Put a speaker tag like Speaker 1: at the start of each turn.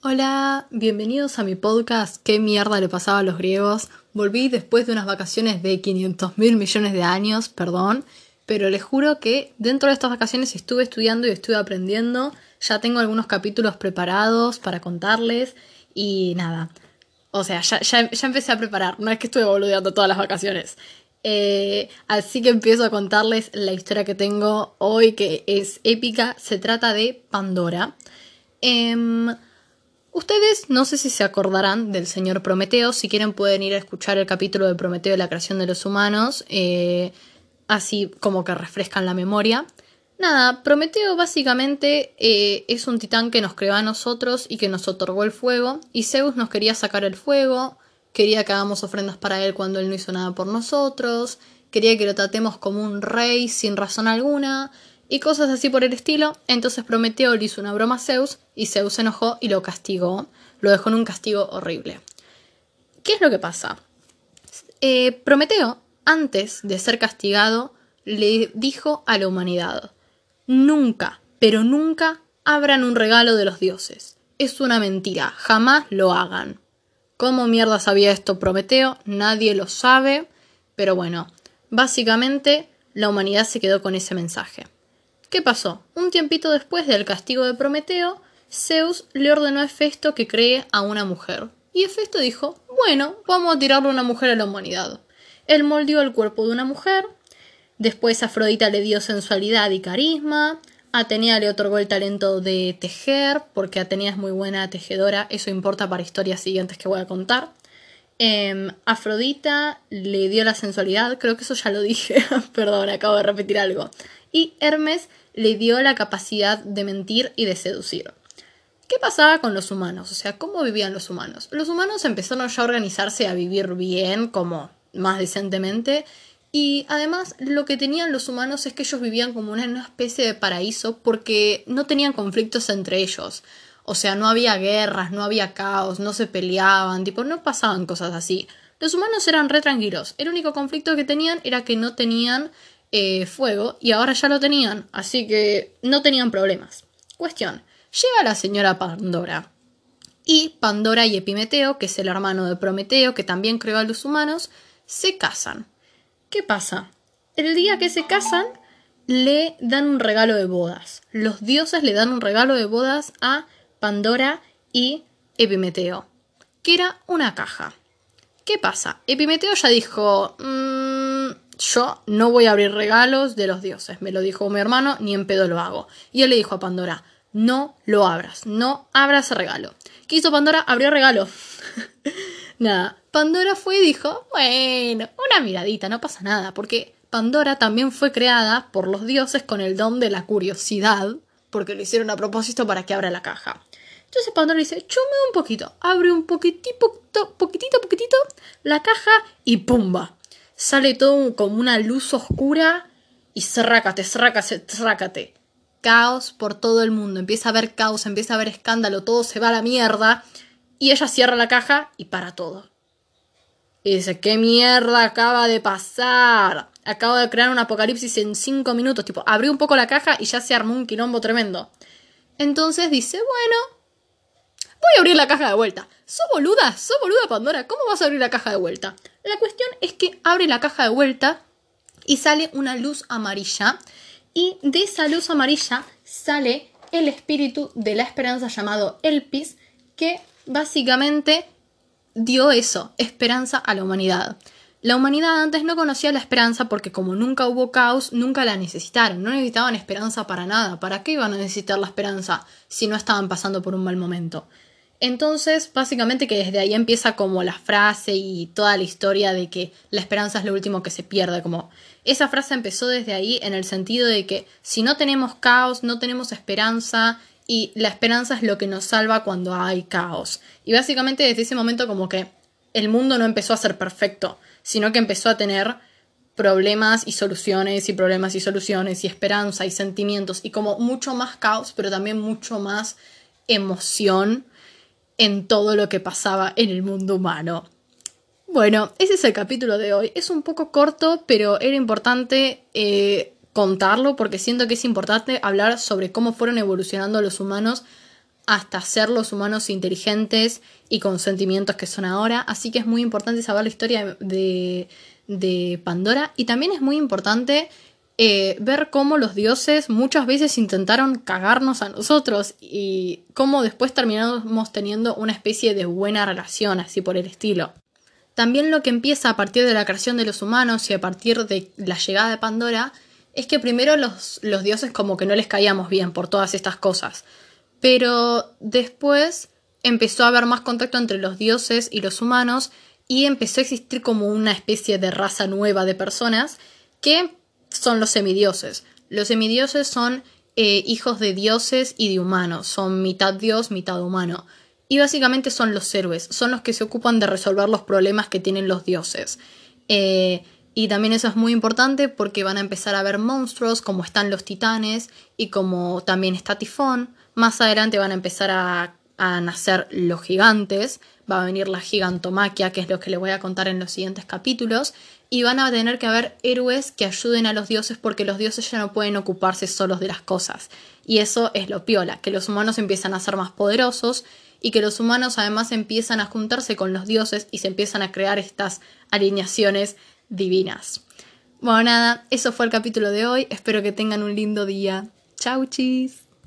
Speaker 1: Hola, bienvenidos a mi podcast ¿Qué mierda le pasaba a los griegos? Volví después de unas vacaciones de 500 mil millones de años, perdón, pero les juro que dentro de estas vacaciones estuve estudiando y estuve aprendiendo, ya tengo algunos capítulos preparados para contarles y nada, o sea, ya, ya, empecé a preparar, no es que estuve boludeando todas las vacaciones. Eh, así que empiezo a contarles la historia que tengo hoy, que es épica, se trata de Pandora. Em, Ustedes no sé si se acordarán del señor Prometeo, si quieren pueden ir a escuchar el capítulo de Prometeo y la creación de los humanos, eh, así como que refrescan la memoria. Nada, Prometeo básicamente eh, es un titán que nos creó a nosotros y que nos otorgó el fuego, y Zeus nos quería sacar el fuego, quería que hagamos ofrendas para él cuando él no hizo nada por nosotros, quería que lo tratemos como un rey sin razón alguna, y cosas así por el estilo. Entonces Prometeo le hizo una broma a Zeus y Zeus se enojó y lo castigó. Lo dejó en un castigo horrible. ¿Qué es lo que pasa? Eh, Prometeo, antes de ser castigado, le dijo a la humanidad, nunca, pero nunca abran un regalo de los dioses. Es una mentira, jamás lo hagan. ¿Cómo mierda sabía esto Prometeo? Nadie lo sabe, pero bueno, básicamente la humanidad se quedó con ese mensaje. ¿Qué pasó? Un tiempito después del castigo de Prometeo, Zeus le ordenó a Hefesto que cree a una mujer. Y Hefesto dijo, bueno, vamos a tirarle una mujer a la humanidad. Él moldeó el cuerpo de una mujer, después Afrodita le dio sensualidad y carisma, Atenea le otorgó el talento de tejer, porque Atenea es muy buena tejedora, eso importa para historias siguientes que voy a contar. Em, Afrodita le dio la sensualidad, creo que eso ya lo dije, perdón, acabo de repetir algo. Y Hermes le dio la capacidad de mentir y de seducir. ¿Qué pasaba con los humanos? O sea, ¿cómo vivían los humanos? Los humanos empezaron ya a organizarse, a vivir bien, como más decentemente, y además lo que tenían los humanos es que ellos vivían como una, especie de paraíso porque no tenían conflictos entre ellos. O sea, no había guerras, no había caos, no se peleaban, tipo, no pasaban cosas así. Los humanos eran re tranquilos. El único conflicto que tenían era que no tenían eh, fuego y ahora ya lo tenían, así que no tenían problemas. Cuestión, llega la señora Pandora y Pandora y Epimeteo, que es el hermano de Prometeo, que también creó a los humanos, se casan. ¿Qué pasa? El día que se casan, le dan un regalo de bodas. Los dioses le dan un regalo de bodas a Pandora y Epimeteo, que era una caja. ¿Qué pasa? Epimeteo ya dijo, mmm, yo no voy a abrir regalos de los dioses, me lo dijo mi hermano, ni en pedo lo hago. Y él le dijo a Pandora, no lo abras, no abras regalo. ¿Qué hizo Pandora? Abrió regalo. nada, Pandora fue y dijo, bueno, una miradita, no pasa nada, porque Pandora también fue creada por los dioses con el don de la curiosidad, porque lo hicieron a propósito para que abra la caja. Entonces Pandora dice, chume un poquito, abre un poquitito, poquitito, poquitito la caja y ¡pumba! Sale todo como una luz oscura y cerrácate, cerrácate, cerrácate. Caos por todo el mundo. Empieza a haber caos, empieza a haber escándalo, todo se va a la mierda. Y ella cierra la caja y para todo. Y dice, ¿qué mierda acaba de pasar? Acabo de crear un apocalipsis en cinco minutos. Tipo, abrió un poco la caja y ya se armó un quilombo tremendo. Entonces dice, bueno, Voy a abrir la caja de vuelta. ¿Sos boluda? ¿Sos boluda Pandora? ¿Cómo vas a abrir la caja de vuelta? La cuestión es que abre la caja de vuelta y sale una luz amarilla. Y de esa luz amarilla sale el espíritu de la esperanza llamado Elpis, que básicamente dio eso, esperanza a la humanidad. La humanidad antes no conocía la esperanza porque como nunca hubo caos, nunca la necesitaron, no necesitaban esperanza para nada. ¿Para qué iban a necesitar la esperanza si no estaban pasando por un mal momento? Entonces, básicamente que desde ahí empieza como la frase y toda la historia de que la esperanza es lo último que se pierde, como esa frase empezó desde ahí en el sentido de que si no tenemos caos, no tenemos esperanza y la esperanza es lo que nos salva cuando hay caos. Y básicamente desde ese momento como que el mundo no empezó a ser perfecto, sino que empezó a tener problemas y soluciones y problemas y soluciones y esperanza y sentimientos y como mucho más caos, pero también mucho más emoción en todo lo que pasaba en el mundo humano. Bueno, ese es el capítulo de hoy. Es un poco corto, pero era importante eh, contarlo porque siento que es importante hablar sobre cómo fueron evolucionando los humanos hasta ser los humanos inteligentes y con sentimientos que son ahora. Así que es muy importante saber la historia de, de Pandora y también es muy importante eh, ver cómo los dioses muchas veces intentaron cagarnos a nosotros y cómo después terminamos teniendo una especie de buena relación, así por el estilo. También lo que empieza a partir de la creación de los humanos y a partir de la llegada de Pandora es que primero los, los dioses como que no les caíamos bien por todas estas cosas, pero después empezó a haber más contacto entre los dioses y los humanos y empezó a existir como una especie de raza nueva de personas que son los semidioses. Los semidioses son eh, hijos de dioses y de humanos, son mitad dios, mitad humano. Y básicamente son los héroes, son los que se ocupan de resolver los problemas que tienen los dioses. Eh, y también eso es muy importante porque van a empezar a ver monstruos como están los titanes y como también está Tifón. Más adelante van a empezar a, a nacer los gigantes, va a venir la gigantomaquia, que es lo que les voy a contar en los siguientes capítulos, y van a tener que haber héroes que ayuden a los dioses porque los dioses ya no pueden ocuparse solos de las cosas. Y eso es lo piola, que los humanos empiezan a ser más poderosos y que los humanos además empiezan a juntarse con los dioses y se empiezan a crear estas alineaciones divinas. Bueno, nada, eso fue el capítulo de hoy. Espero que tengan un lindo día. Chau, chis.